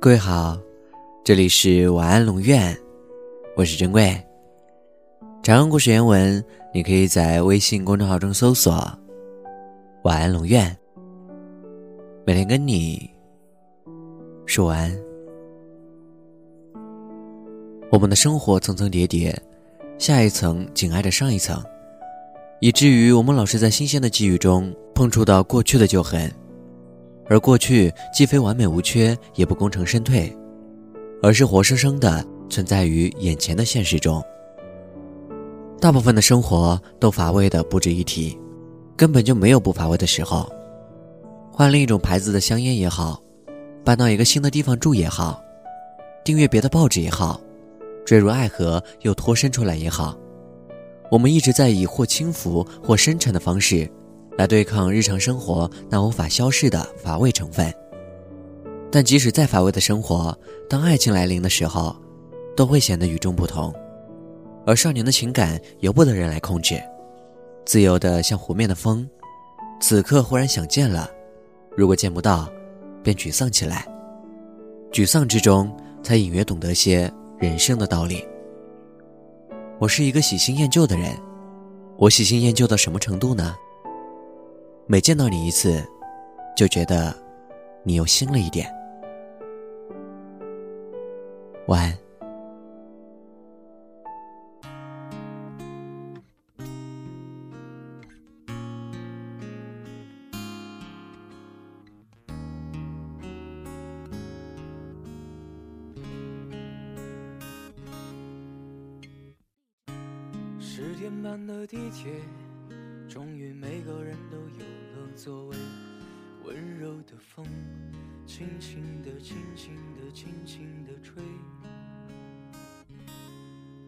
各位好，这里是晚安龙院，我是珍贵。长安故事原文，你可以在微信公众号中搜索“晚安龙院”，每天跟你说晚安。我们的生活层层叠叠，下一层紧挨着上一层，以至于我们老是在新鲜的际遇中碰触到过去的旧痕。而过去既非完美无缺，也不功成身退，而是活生生的存在于眼前的现实中。大部分的生活都乏味的不值一提，根本就没有不乏味的时候。换另一种牌子的香烟也好，搬到一个新的地方住也好，订阅别的报纸也好，坠入爱河又脱身出来也好，我们一直在以或轻浮或深沉的方式。来对抗日常生活那无法消逝的乏味成分。但即使再乏味的生活，当爱情来临的时候，都会显得与众不同。而少年的情感由不得人来控制，自由的像湖面的风。此刻忽然想见了，如果见不到，便沮丧起来。沮丧之中，才隐约懂得些人生的道理。我是一个喜新厌旧的人，我喜新厌旧到什么程度呢？每见到你一次，就觉得你又新了一点。晚安。十点半的地铁，终于每个人都有了。座位，温柔的风，轻轻地、轻轻地、轻轻地吹。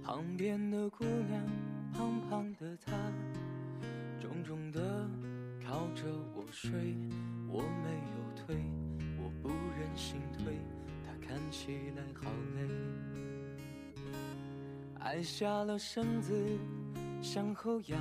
旁边的姑娘，胖胖的她，重重地靠着我睡。我没有推，我不忍心推，她看起来好累。矮下了身子，向后仰。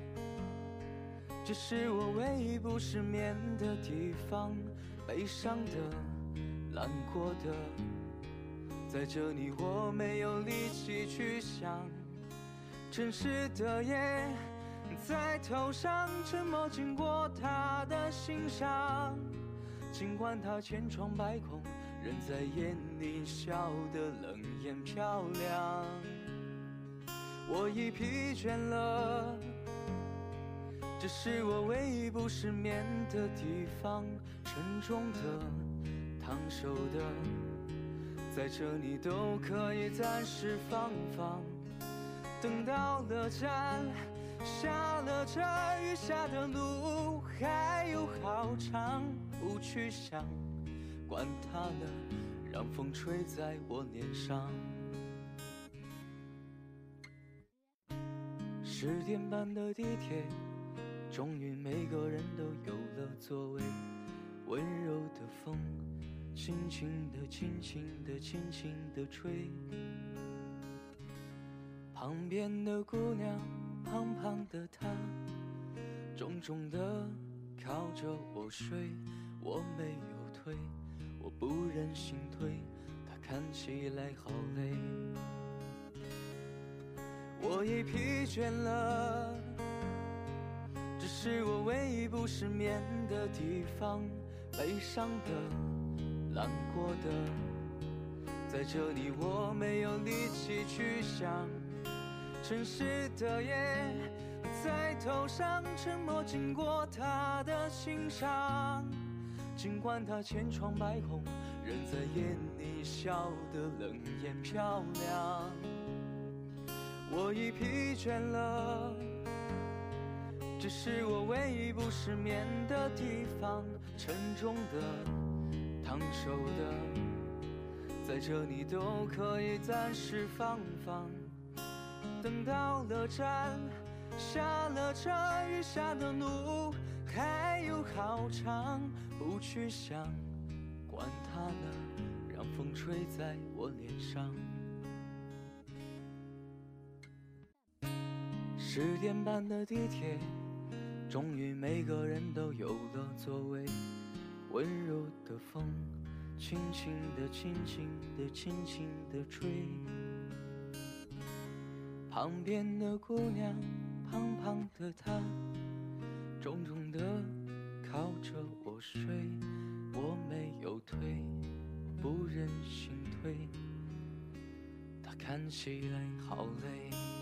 这是我唯一不失眠的地方，悲伤的、难过的，在这里我没有力气去想。城市的夜在头上，沉默经过他的心上。尽管他千疮百孔，仍在眼里笑得冷眼漂亮。我已疲倦了。这是我唯一不失眠的地方，沉重的、烫手的，在这里都可以暂时放放。等到了站，下了车，余下的路还有好长，不去想，管它了，让风吹在我脸上。十点半的地铁。终于，每个人都有了座位。温柔的风，轻轻地、轻轻地、轻轻地吹。旁边的姑娘，胖胖的她，重重地靠着我睡。我没有推，我不忍心推，她看起来好累。我也疲倦了。是我唯一不失眠的地方，悲伤的、难过的，在这里我没有力气去想。城市的夜在头上，沉默经过他的心上。尽管他千疮百孔，仍在眼里笑得冷眼漂亮。我已疲倦了。这是我唯一不失眠的地方，沉重的、烫手的，在这里都可以暂时放放。等到了站，下了车，余下的路还有好长，不去想，管它呢，让风吹在我脸上。十点半的地铁，终于每个人都有了座位。温柔的风，轻轻地、轻轻地、轻轻地吹。旁边的姑娘，胖胖的她，重重地靠着我睡。我没有推，不忍心推，她看起来好累。